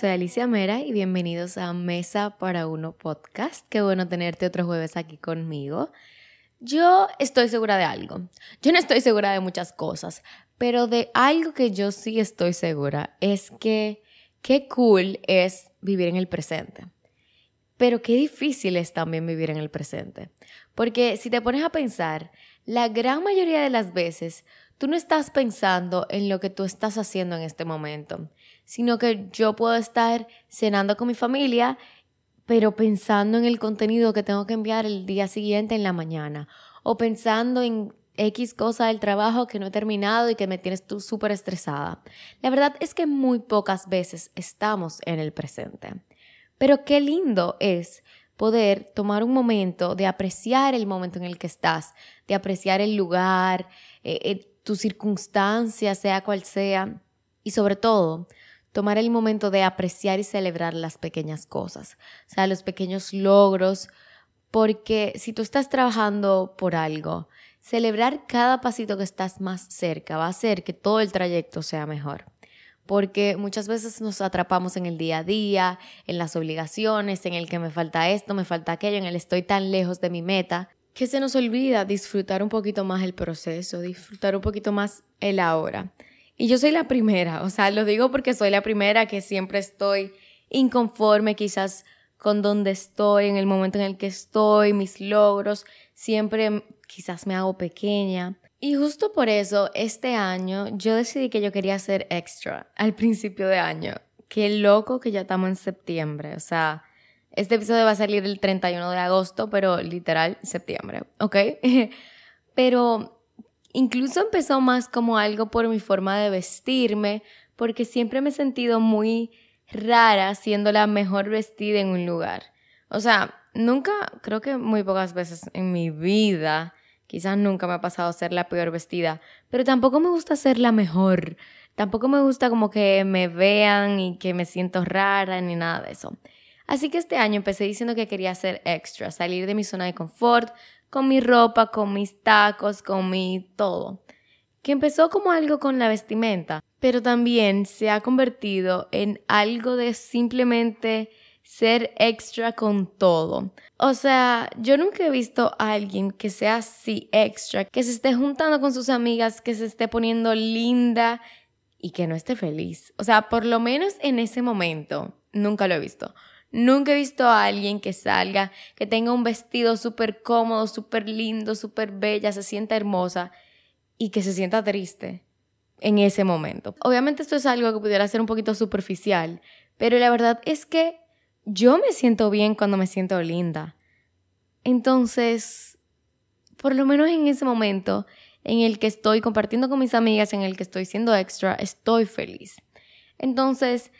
soy Alicia Mera y bienvenidos a Mesa para Uno Podcast. Qué bueno tenerte otro jueves aquí conmigo. Yo estoy segura de algo. Yo no estoy segura de muchas cosas, pero de algo que yo sí estoy segura es que qué cool es vivir en el presente. Pero qué difícil es también vivir en el presente. Porque si te pones a pensar, la gran mayoría de las veces tú no estás pensando en lo que tú estás haciendo en este momento, sino que yo puedo estar cenando con mi familia, pero pensando en el contenido que tengo que enviar el día siguiente en la mañana, o pensando en X cosa del trabajo que no he terminado y que me tienes tú súper estresada. La verdad es que muy pocas veces estamos en el presente. Pero qué lindo es poder tomar un momento de apreciar el momento en el que estás, de apreciar el lugar, eh, eh, tu circunstancia, sea cual sea, y sobre todo, tomar el momento de apreciar y celebrar las pequeñas cosas, o sea, los pequeños logros, porque si tú estás trabajando por algo, celebrar cada pasito que estás más cerca va a hacer que todo el trayecto sea mejor porque muchas veces nos atrapamos en el día a día, en las obligaciones, en el que me falta esto, me falta aquello, en el estoy tan lejos de mi meta, que se nos olvida disfrutar un poquito más el proceso, disfrutar un poquito más el ahora. Y yo soy la primera, o sea, lo digo porque soy la primera que siempre estoy inconforme quizás con donde estoy, en el momento en el que estoy, mis logros, siempre quizás me hago pequeña. Y justo por eso, este año yo decidí que yo quería hacer extra al principio de año. Qué loco que ya estamos en septiembre. O sea, este episodio va a salir el 31 de agosto, pero literal septiembre, ¿ok? pero incluso empezó más como algo por mi forma de vestirme, porque siempre me he sentido muy rara siendo la mejor vestida en un lugar. O sea, nunca, creo que muy pocas veces en mi vida Quizás nunca me ha pasado ser la peor vestida, pero tampoco me gusta ser la mejor. Tampoco me gusta como que me vean y que me siento rara ni nada de eso. Así que este año empecé diciendo que quería ser extra, salir de mi zona de confort, con mi ropa, con mis tacos, con mi todo. Que empezó como algo con la vestimenta, pero también se ha convertido en algo de simplemente ser extra con todo. O sea, yo nunca he visto a alguien que sea así extra, que se esté juntando con sus amigas, que se esté poniendo linda y que no esté feliz. O sea, por lo menos en ese momento, nunca lo he visto. Nunca he visto a alguien que salga, que tenga un vestido súper cómodo, súper lindo, súper bella, se sienta hermosa y que se sienta triste en ese momento. Obviamente esto es algo que pudiera ser un poquito superficial, pero la verdad es que yo me siento bien cuando me siento linda. Entonces, por lo menos en ese momento en el que estoy compartiendo con mis amigas, en el que estoy siendo extra, estoy feliz. Entonces,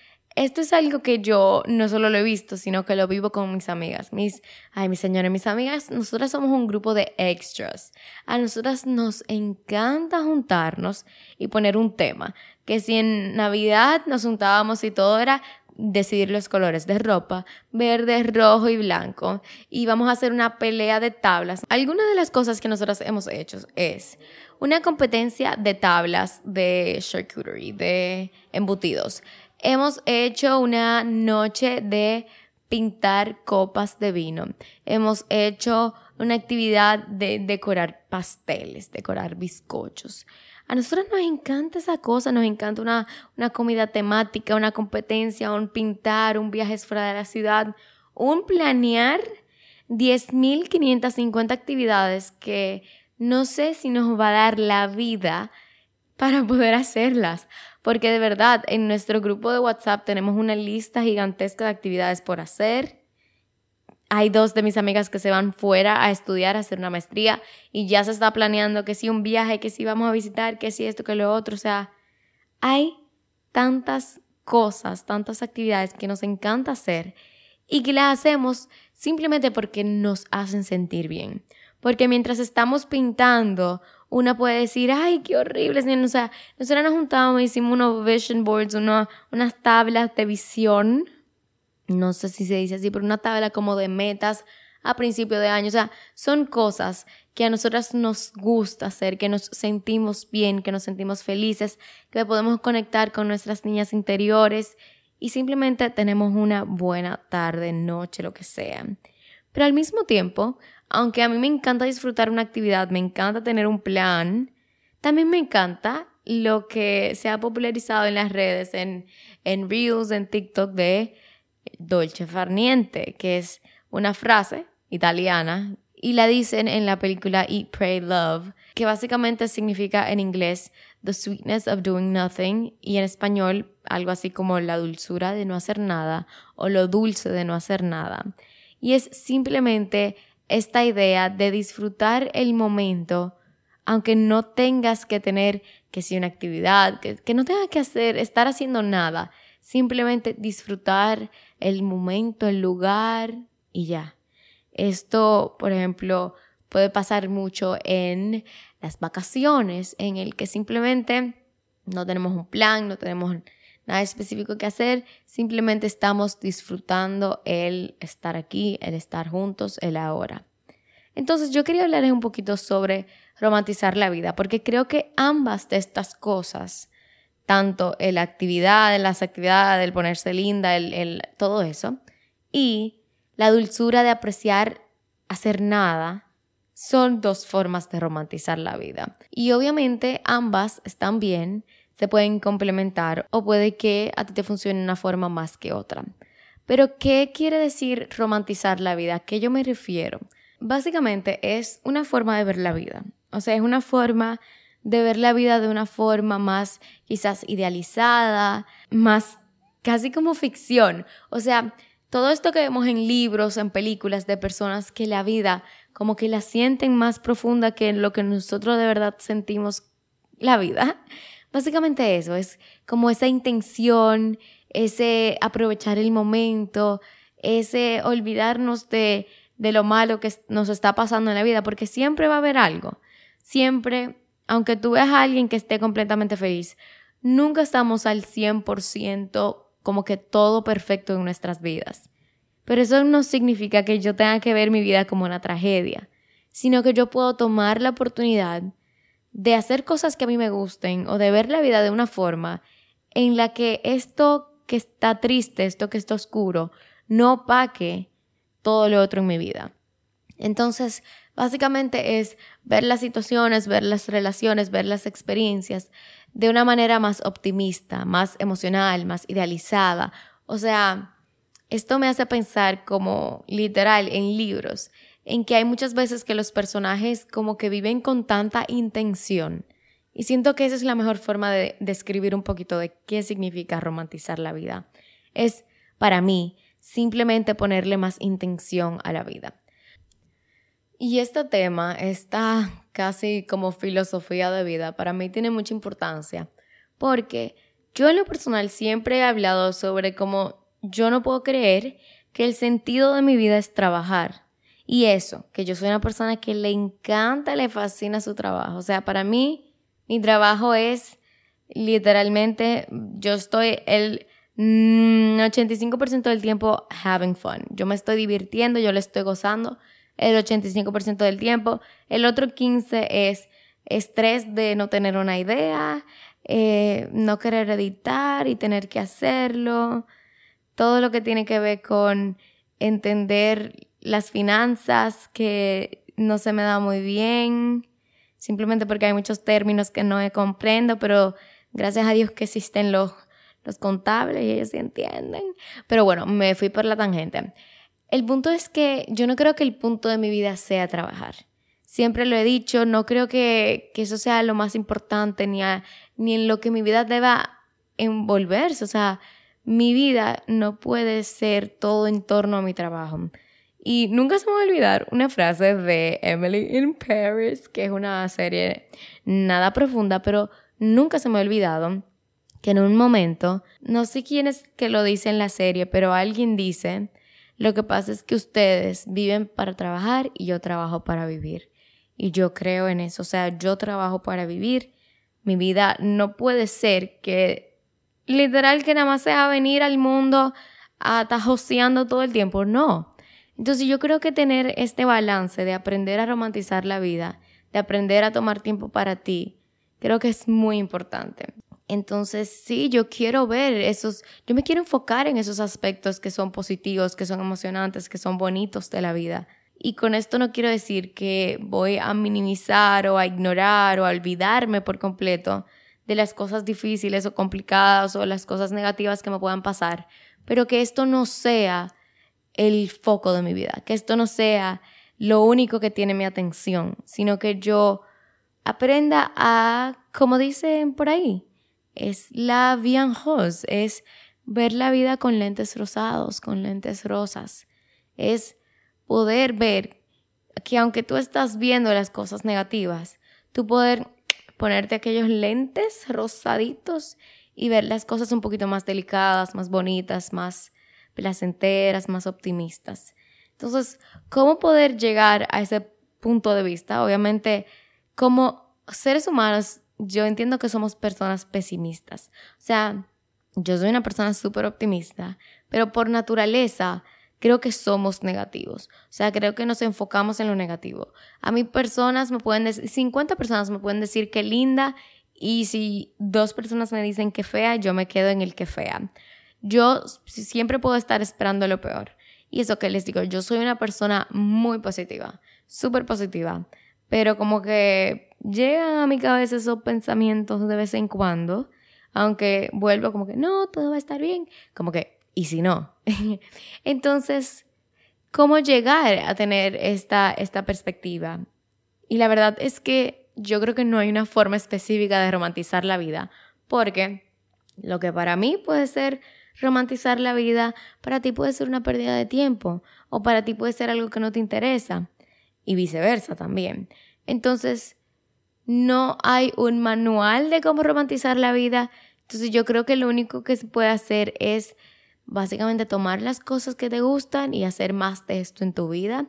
esto es algo que yo no solo lo he visto, sino que lo vivo con mis amigas. Mis, ay, mis señores, mis amigas, nosotras somos un grupo de extras. A nosotras nos encanta juntarnos y poner un tema. Que si en Navidad nos juntábamos y todo era decidir los colores de ropa, verde, rojo y blanco, y vamos a hacer una pelea de tablas. Algunas de las cosas que nosotros hemos hecho es una competencia de tablas de charcuterie, de embutidos. Hemos hecho una noche de pintar copas de vino. Hemos hecho una actividad de decorar pasteles, decorar bizcochos. A nosotros nos encanta esa cosa, nos encanta una, una comida temática, una competencia, un pintar, un viaje fuera de la ciudad, un planear 10.550 actividades que no sé si nos va a dar la vida para poder hacerlas. Porque de verdad, en nuestro grupo de WhatsApp tenemos una lista gigantesca de actividades por hacer hay dos de mis amigas que se van fuera a estudiar, a hacer una maestría y ya se está planeando que si un viaje, que si vamos a visitar, que si esto, que lo otro. O sea, hay tantas cosas, tantas actividades que nos encanta hacer y que las hacemos simplemente porque nos hacen sentir bien. Porque mientras estamos pintando, una puede decir, ay, qué horrible. O sea, nosotros nos juntamos, hicimos unos vision boards, unas tablas de visión no sé si se dice así, pero una tabla como de metas a principio de año. O sea, son cosas que a nosotras nos gusta hacer, que nos sentimos bien, que nos sentimos felices, que podemos conectar con nuestras niñas interiores y simplemente tenemos una buena tarde, noche, lo que sea. Pero al mismo tiempo, aunque a mí me encanta disfrutar una actividad, me encanta tener un plan, también me encanta lo que se ha popularizado en las redes, en, en Reels, en TikTok, de dolce farniente, que es una frase italiana y la dicen en la película Eat, Pray, Love, que básicamente significa en inglés The sweetness of doing nothing y en español algo así como la dulzura de no hacer nada o lo dulce de no hacer nada. Y es simplemente esta idea de disfrutar el momento aunque no tengas que tener que si una actividad, que, que no tengas que hacer, estar haciendo nada, simplemente disfrutar el momento, el lugar y ya. Esto, por ejemplo, puede pasar mucho en las vacaciones, en el que simplemente no tenemos un plan, no tenemos nada específico que hacer, simplemente estamos disfrutando el estar aquí, el estar juntos, el ahora. Entonces yo quería hablarles un poquito sobre romantizar la vida, porque creo que ambas de estas cosas, tanto la actividad, las actividades, el ponerse linda, el, todo eso, y la dulzura de apreciar hacer nada, son dos formas de romantizar la vida. Y obviamente ambas están bien, se pueden complementar o puede que a ti te funcione una forma más que otra. Pero, ¿qué quiere decir romantizar la vida? ¿A qué yo me refiero? Básicamente es una forma de ver la vida. O sea, es una forma de ver la vida de una forma más quizás idealizada, más casi como ficción. O sea, todo esto que vemos en libros, en películas de personas que la vida como que la sienten más profunda que lo que nosotros de verdad sentimos la vida. Básicamente eso, es como esa intención, ese aprovechar el momento, ese olvidarnos de, de lo malo que nos está pasando en la vida, porque siempre va a haber algo. Siempre, aunque tú veas a alguien que esté completamente feliz, nunca estamos al 100% como que todo perfecto en nuestras vidas. Pero eso no significa que yo tenga que ver mi vida como una tragedia, sino que yo puedo tomar la oportunidad de hacer cosas que a mí me gusten o de ver la vida de una forma en la que esto que está triste, esto que está oscuro, no opaque todo lo otro en mi vida. Entonces, básicamente es ver las situaciones, ver las relaciones, ver las experiencias de una manera más optimista, más emocional, más idealizada. O sea, esto me hace pensar como literal en libros, en que hay muchas veces que los personajes como que viven con tanta intención. Y siento que esa es la mejor forma de describir un poquito de qué significa romantizar la vida. Es, para mí, simplemente ponerle más intención a la vida. Y este tema está casi como filosofía de vida. Para mí tiene mucha importancia porque yo en lo personal siempre he hablado sobre cómo yo no puedo creer que el sentido de mi vida es trabajar. Y eso, que yo soy una persona que le encanta, le fascina su trabajo. O sea, para mí, mi trabajo es literalmente, yo estoy el 85% mm, del tiempo having fun. Yo me estoy divirtiendo, yo le estoy gozando el 85% del tiempo. El otro 15% es estrés de no tener una idea, eh, no querer editar y tener que hacerlo. Todo lo que tiene que ver con entender las finanzas que no se me da muy bien, simplemente porque hay muchos términos que no comprendo, pero gracias a Dios que existen los, los contables y ellos sí entienden. Pero bueno, me fui por la tangente. El punto es que yo no creo que el punto de mi vida sea trabajar. Siempre lo he dicho, no creo que, eso sea lo más importante ni, ni en lo que mi vida deba envolverse. O sea, mi vida no puede ser todo en torno a mi trabajo. Y nunca se me va a olvidar una frase de Emily in Paris, que es una serie nada profunda, pero nunca se me ha olvidado que en un momento, no sé quién es que lo dice en la serie, pero alguien dice lo que pasa es que ustedes viven para trabajar y yo trabajo para vivir. Y yo creo en eso. O sea, yo trabajo para vivir. Mi vida no puede ser que literal que nada más sea venir al mundo a estar todo el tiempo. No. Entonces yo creo que tener este balance de aprender a romantizar la vida, de aprender a tomar tiempo para ti, creo que es muy importante. Entonces, sí, yo quiero ver esos, yo me quiero enfocar en esos aspectos que son positivos, que son emocionantes, que son bonitos de la vida. Y con esto no quiero decir que voy a minimizar o a ignorar o a olvidarme por completo de las cosas difíciles o complicadas o las cosas negativas que me puedan pasar, pero que esto no sea el foco de mi vida, que esto no sea lo único que tiene mi atención, sino que yo aprenda a, como dicen por ahí, es la bien rose, es ver la vida con lentes rosados, con lentes rosas. Es poder ver que aunque tú estás viendo las cosas negativas, tú poder ponerte aquellos lentes rosaditos y ver las cosas un poquito más delicadas, más bonitas, más placenteras, más optimistas. Entonces, ¿cómo poder llegar a ese punto de vista? Obviamente, como seres humanos yo entiendo que somos personas pesimistas. O sea, yo soy una persona súper optimista, pero por naturaleza creo que somos negativos. O sea, creo que nos enfocamos en lo negativo. A mí personas me pueden decir, 50 personas me pueden decir que linda y si dos personas me dicen que fea, yo me quedo en el que fea. Yo siempre puedo estar esperando lo peor. Y eso que les digo, yo soy una persona muy positiva, súper positiva, pero como que llegan a mi cabeza esos pensamientos de vez en cuando, aunque vuelvo como que no, todo va a estar bien, como que, ¿y si no? Entonces, ¿cómo llegar a tener esta, esta perspectiva? Y la verdad es que yo creo que no hay una forma específica de romantizar la vida, porque lo que para mí puede ser romantizar la vida, para ti puede ser una pérdida de tiempo, o para ti puede ser algo que no te interesa, y viceversa también. Entonces, no hay un manual de cómo romantizar la vida. Entonces yo creo que lo único que se puede hacer es básicamente tomar las cosas que te gustan y hacer más de esto en tu vida.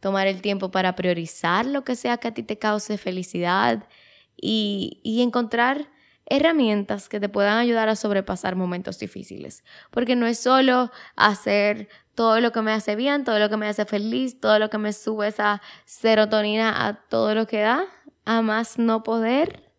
Tomar el tiempo para priorizar lo que sea que a ti te cause felicidad y, y encontrar herramientas que te puedan ayudar a sobrepasar momentos difíciles. Porque no es solo hacer todo lo que me hace bien, todo lo que me hace feliz, todo lo que me sube esa serotonina a todo lo que da, a más no poder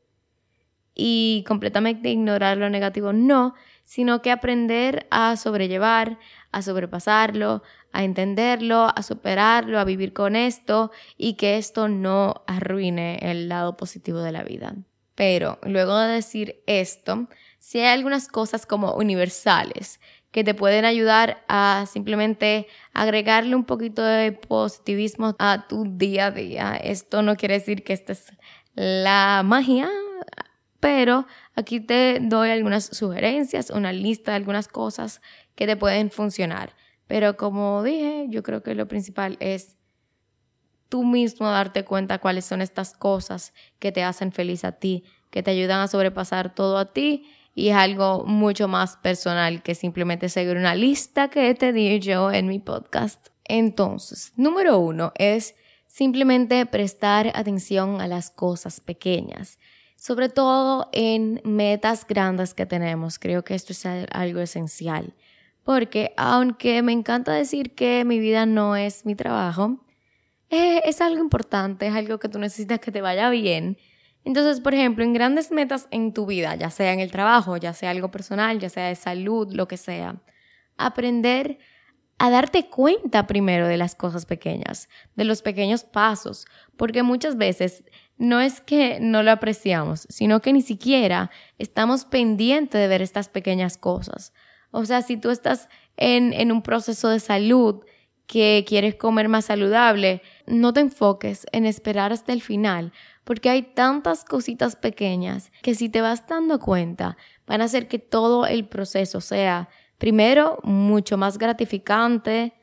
y completamente ignorar lo negativo, no, sino que aprender a sobrellevar, a sobrepasarlo, a entenderlo, a superarlo, a vivir con esto y que esto no arruine el lado positivo de la vida. Pero luego de decir esto, si hay algunas cosas como universales que te pueden ayudar a simplemente agregarle un poquito de positivismo a tu día a día. Esto no quiere decir que esta es la magia, pero aquí te doy algunas sugerencias, una lista de algunas cosas que te pueden funcionar. Pero como dije, yo creo que lo principal es tú mismo darte cuenta cuáles son estas cosas que te hacen feliz a ti, que te ayudan a sobrepasar todo a ti y es algo mucho más personal que simplemente seguir una lista que te di yo en mi podcast. Entonces, número uno es simplemente prestar atención a las cosas pequeñas, sobre todo en metas grandes que tenemos. Creo que esto es algo esencial, porque aunque me encanta decir que mi vida no es mi trabajo, eh, es algo importante, es algo que tú necesitas que te vaya bien entonces, por ejemplo, en grandes metas en tu vida, ya sea en el trabajo, ya sea algo personal, ya sea de salud, lo que sea, aprender a darte cuenta primero de las cosas pequeñas, de los pequeños pasos, porque muchas veces no es que no lo apreciamos, sino que ni siquiera estamos pendientes de ver estas pequeñas cosas. O sea, si tú estás en, en un proceso de salud que quieres comer más saludable, no te enfoques en esperar hasta el final, porque hay tantas cositas pequeñas que si te vas dando cuenta van a hacer que todo el proceso sea, primero, mucho más gratificante,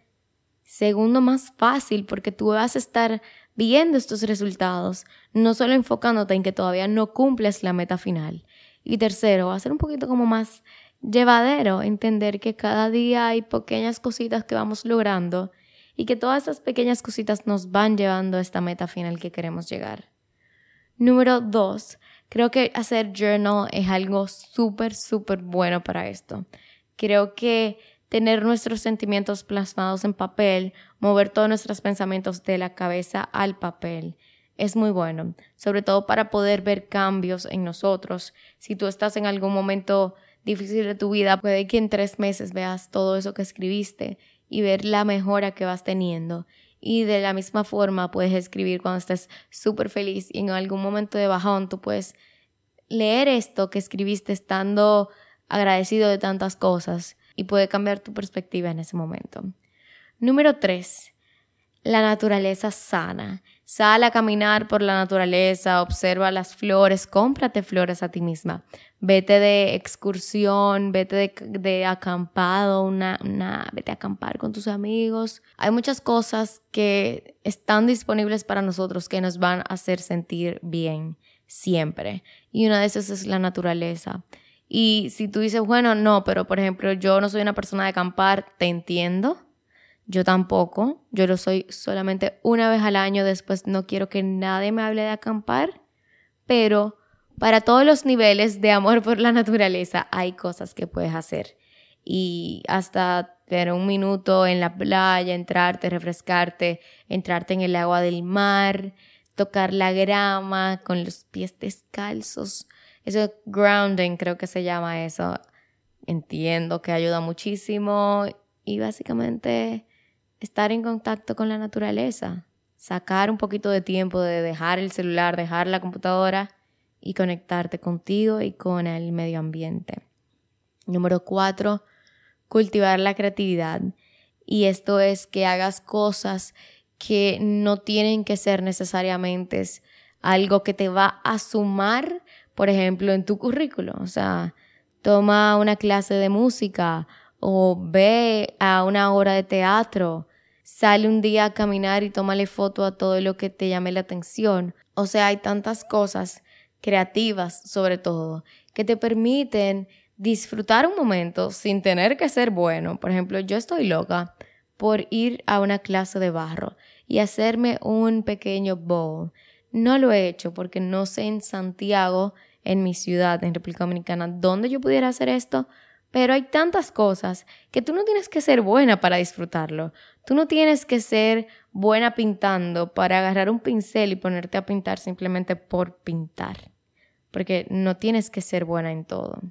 segundo, más fácil, porque tú vas a estar viendo estos resultados, no solo enfocándote en que todavía no cumples la meta final. Y tercero, va a ser un poquito como más llevadero entender que cada día hay pequeñas cositas que vamos logrando y que todas esas pequeñas cositas nos van llevando a esta meta final que queremos llegar. Número dos, creo que hacer journal es algo súper, súper bueno para esto. Creo que tener nuestros sentimientos plasmados en papel, mover todos nuestros pensamientos de la cabeza al papel, es muy bueno, sobre todo para poder ver cambios en nosotros. Si tú estás en algún momento difícil de tu vida, puede que en tres meses veas todo eso que escribiste y ver la mejora que vas teniendo. Y de la misma forma puedes escribir cuando estés súper feliz y en algún momento de bajón tú puedes leer esto que escribiste estando agradecido de tantas cosas y puede cambiar tu perspectiva en ese momento. Número tres, la naturaleza sana. Sal a caminar por la naturaleza, observa las flores, cómprate flores a ti misma. Vete de excursión, vete de, acampado, una, una, vete a acampar con tus amigos. Hay muchas cosas que están disponibles para nosotros que nos van a hacer sentir bien siempre. Y una de esas es la naturaleza. Y si tú dices, bueno, no, pero por ejemplo, yo no soy una persona de acampar, te entiendo yo tampoco, yo lo soy solamente una vez al año, después no quiero que nadie me hable de acampar, pero para todos los niveles de amor por la naturaleza hay cosas que puedes hacer. Y hasta tener un minuto en la playa, entrarte, refrescarte, entrarte en el agua del mar, tocar la grama con los pies descalzos. Eso grounding creo que se llama eso. Entiendo que ayuda muchísimo y básicamente estar en contacto con la naturaleza, sacar un poquito de tiempo de dejar el celular, dejar la computadora y conectarte contigo y con el medio ambiente. Número cuatro, cultivar la creatividad. Y esto es que hagas cosas que no tienen que ser necesariamente algo que te va a sumar, por ejemplo, en tu currículo. O sea, toma una clase de música o ve a una obra de teatro, sale un día a caminar y tómale foto a todo lo que te llame la atención. O sea, hay tantas cosas creativas sobre todo que te permiten disfrutar un momento sin tener que ser bueno. Por ejemplo, yo estoy loca por ir a una clase de barro y hacerme un pequeño bowl. No lo he hecho porque no sé en Santiago, en mi ciudad, en República Dominicana, dónde yo pudiera hacer esto, pero hay tantas cosas que tú no tienes que ser buena para disfrutarlo. Tú no tienes que ser buena pintando para agarrar un pincel y ponerte a pintar simplemente por pintar. Porque no tienes que ser buena en todo.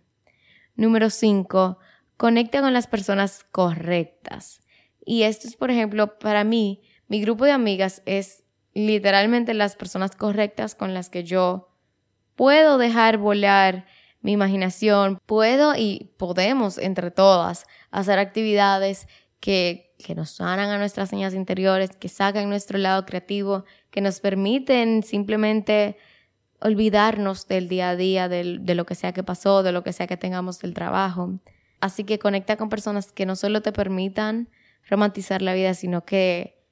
Número 5. Conecta con las personas correctas. Y esto es, por ejemplo, para mí, mi grupo de amigas es literalmente las personas correctas con las que yo puedo dejar volar mi imaginación, puedo y podemos entre todas hacer actividades que, que nos sanan a nuestras señas interiores, que sacan nuestro lado creativo, que nos permiten simplemente olvidarnos del día a día, de lo que sea que pasó, de lo que sea que tengamos del trabajo. Así que conecta con personas que no solo te permitan romantizar la vida, sino que,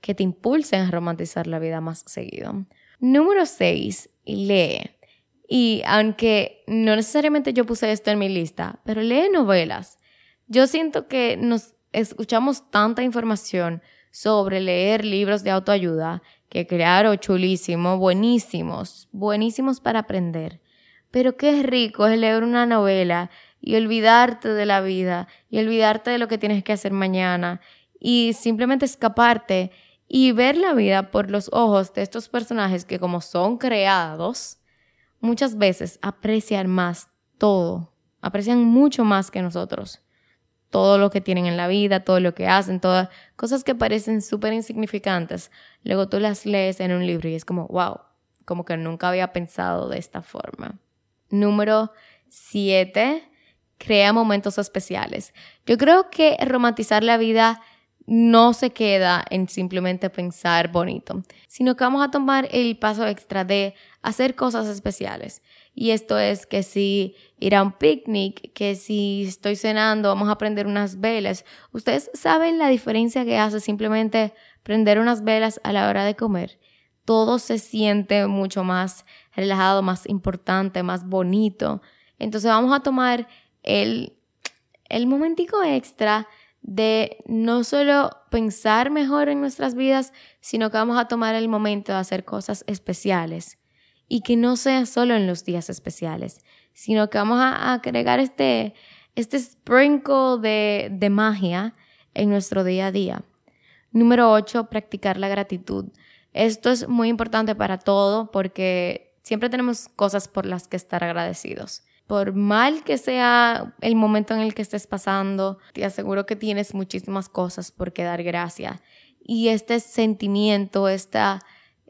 que te impulsen a romantizar la vida más seguido. Número 6. Lee. Y aunque no necesariamente yo puse esto en mi lista, pero lee novelas. Yo siento que nos escuchamos tanta información sobre leer libros de autoayuda, que claro, chulísimo, buenísimos, buenísimos para aprender. Pero qué rico es leer una novela y olvidarte de la vida y olvidarte de lo que tienes que hacer mañana y simplemente escaparte y ver la vida por los ojos de estos personajes que como son creados, muchas veces aprecian más todo, aprecian mucho más que nosotros. Todo lo que tienen en la vida, todo lo que hacen, todas cosas que parecen súper insignificantes. Luego tú las lees en un libro y es como, wow, como que nunca había pensado de esta forma. Número 7. Crea momentos especiales. Yo creo que romantizar la vida no se queda en simplemente pensar bonito, sino que vamos a tomar el paso extra de hacer cosas especiales. Y esto es que si ir a un picnic, que si estoy cenando, vamos a prender unas velas. Ustedes saben la diferencia que hace simplemente prender unas velas a la hora de comer. Todo se siente mucho más relajado, más importante, más bonito. Entonces vamos a tomar el, el momentico extra de no solo pensar mejor en nuestras vidas, sino que vamos a tomar el momento de hacer cosas especiales y que no sea solo en los días especiales, sino que vamos a agregar este, este sprinkle de, de magia en nuestro día a día. Número 8, practicar la gratitud. Esto es muy importante para todo porque siempre tenemos cosas por las que estar agradecidos. Por mal que sea el momento en el que estés pasando, te aseguro que tienes muchísimas cosas por qué dar gracias. Y este sentimiento, esta,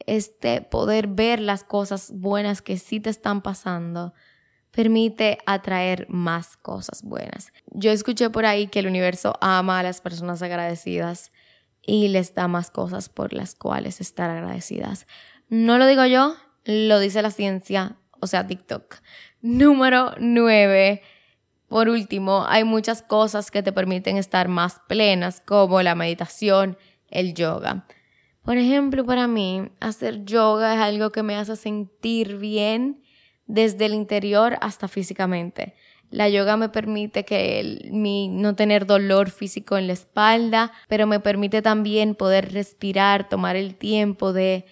este poder ver las cosas buenas que sí te están pasando, permite atraer más cosas buenas. Yo escuché por ahí que el universo ama a las personas agradecidas y les da más cosas por las cuales estar agradecidas. No lo digo yo, lo dice la ciencia, o sea, TikTok. Número 9. Por último, hay muchas cosas que te permiten estar más plenas, como la meditación, el yoga. Por ejemplo, para mí, hacer yoga es algo que me hace sentir bien desde el interior hasta físicamente. La yoga me permite que mi, no tener dolor físico en la espalda, pero me permite también poder respirar, tomar el tiempo de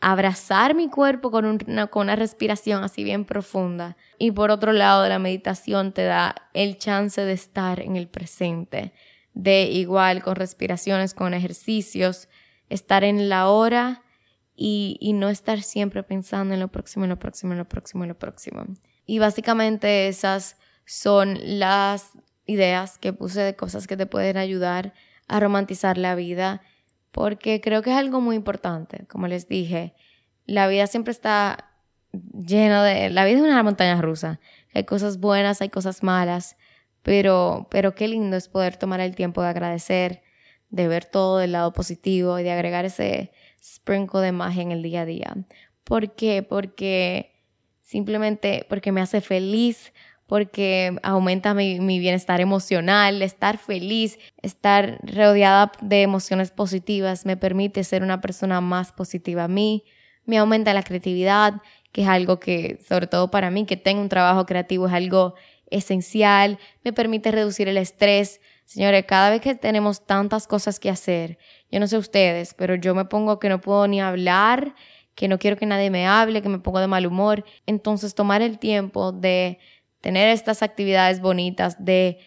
abrazar mi cuerpo con una, con una respiración así bien profunda. Y por otro lado, la meditación te da el chance de estar en el presente, de igual con respiraciones, con ejercicios, estar en la hora y, y no estar siempre pensando en lo próximo, en lo próximo, en lo próximo, en lo próximo. Y básicamente esas son las ideas que puse de cosas que te pueden ayudar a romantizar la vida, porque creo que es algo muy importante. Como les dije, la vida siempre está llena de... La vida es una montaña rusa. Hay cosas buenas, hay cosas malas, pero, pero qué lindo es poder tomar el tiempo de agradecer, de ver todo del lado positivo y de agregar ese sprinkle de magia en el día a día. ¿Por qué? Porque simplemente porque me hace feliz, porque aumenta mi, bienestar emocional, estar feliz, estar rodeada de emociones positivas me permite ser una persona más positiva a mí, me aumenta la creatividad, que es algo que, sobre todo para mí, que tengo un trabajo creativo, es algo esencial, me permite reducir el estrés. Señores, cada vez que tenemos tantas cosas que hacer, yo no sé ustedes, pero yo me pongo que no puedo ni hablar, que no quiero que nadie me hable, que me pongo de mal humor. Entonces, tomar el tiempo de tener estas actividades bonitas, de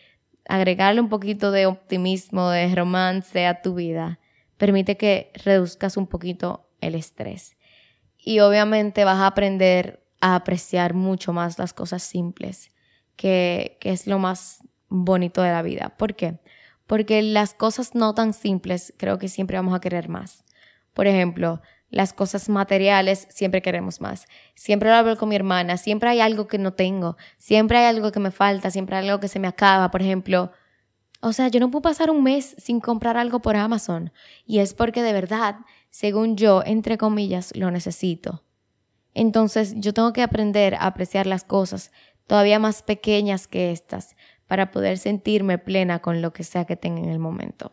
agregarle un poquito de optimismo, de romance a tu vida, permite que reduzcas un poquito el estrés. Y obviamente vas a aprender a apreciar mucho más las cosas simples, que, que es lo más bonito de la vida. ¿Por qué? Porque las cosas no tan simples creo que siempre vamos a querer más. Por ejemplo, las cosas materiales, siempre queremos más. Siempre lo hablo con mi hermana, siempre hay algo que no tengo, siempre hay algo que me falta, siempre hay algo que se me acaba, por ejemplo. O sea, yo no puedo pasar un mes sin comprar algo por Amazon. Y es porque de verdad, según yo, entre comillas, lo necesito. Entonces yo tengo que aprender a apreciar las cosas todavía más pequeñas que estas para poder sentirme plena con lo que sea que tenga en el momento.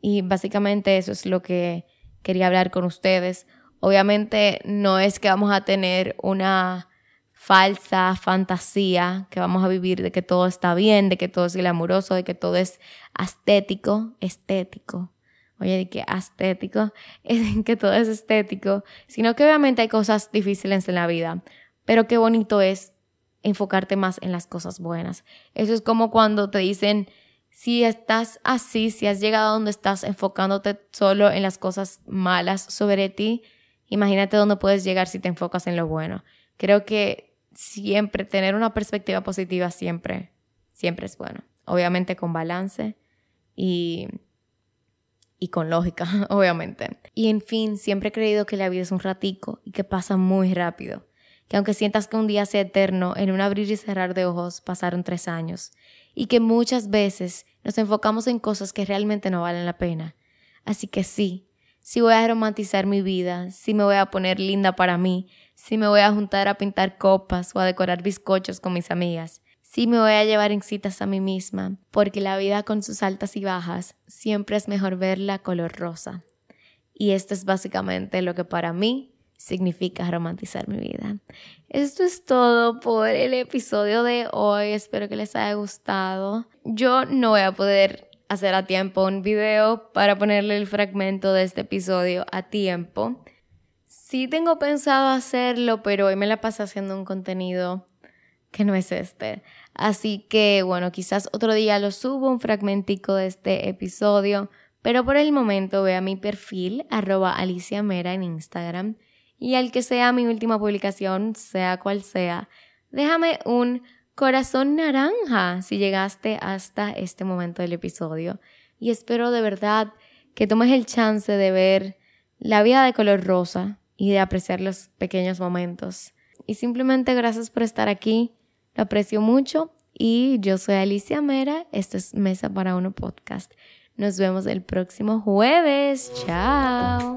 Y básicamente eso es lo que quería hablar con ustedes. Obviamente no es que vamos a tener una falsa fantasía que vamos a vivir de que todo está bien, de que todo es glamuroso, de que todo es estético, estético. Oye, de que estético, que todo es estético, sino que obviamente hay cosas difíciles en la vida, pero qué bonito es enfocarte más en las cosas buenas. Eso es como cuando te dicen, si estás así, si has llegado a donde estás enfocándote solo en las cosas malas sobre ti, imagínate dónde puedes llegar si te enfocas en lo bueno. Creo que siempre tener una perspectiva positiva siempre, siempre es bueno. Obviamente con balance y, y con lógica, obviamente. Y en fin, siempre he creído que la vida es un ratico y que pasa muy rápido. Que aunque sientas que un día sea eterno, en un abrir y cerrar de ojos pasaron tres años y que muchas veces nos enfocamos en cosas que realmente no valen la pena. Así que sí, sí voy a romantizar mi vida, sí me voy a poner linda para mí, sí me voy a juntar a pintar copas o a decorar bizcochos con mis amigas. Sí me voy a llevar en citas a mí misma, porque la vida con sus altas y bajas siempre es mejor verla color rosa. Y esto es básicamente lo que para mí significa romantizar mi vida. Esto es todo por el episodio de hoy. Espero que les haya gustado. Yo no voy a poder hacer a tiempo un video para ponerle el fragmento de este episodio a tiempo. Sí tengo pensado hacerlo, pero hoy me la paso haciendo un contenido que no es este. Así que bueno, quizás otro día lo subo un fragmentico de este episodio, Pero por el momento ve a mi perfil, arroba Alicia Mera en Instagram, y al que sea mi última publicación, sea cual sea, déjame un corazón naranja si llegaste hasta este momento del episodio. Y espero de verdad que tomes el chance de ver la vida de color rosa y de apreciar los pequeños momentos. Y simplemente gracias por estar aquí, lo aprecio mucho y yo soy Alicia Mera, esto es Mesa para Uno Podcast. Nos vemos el próximo jueves, chao.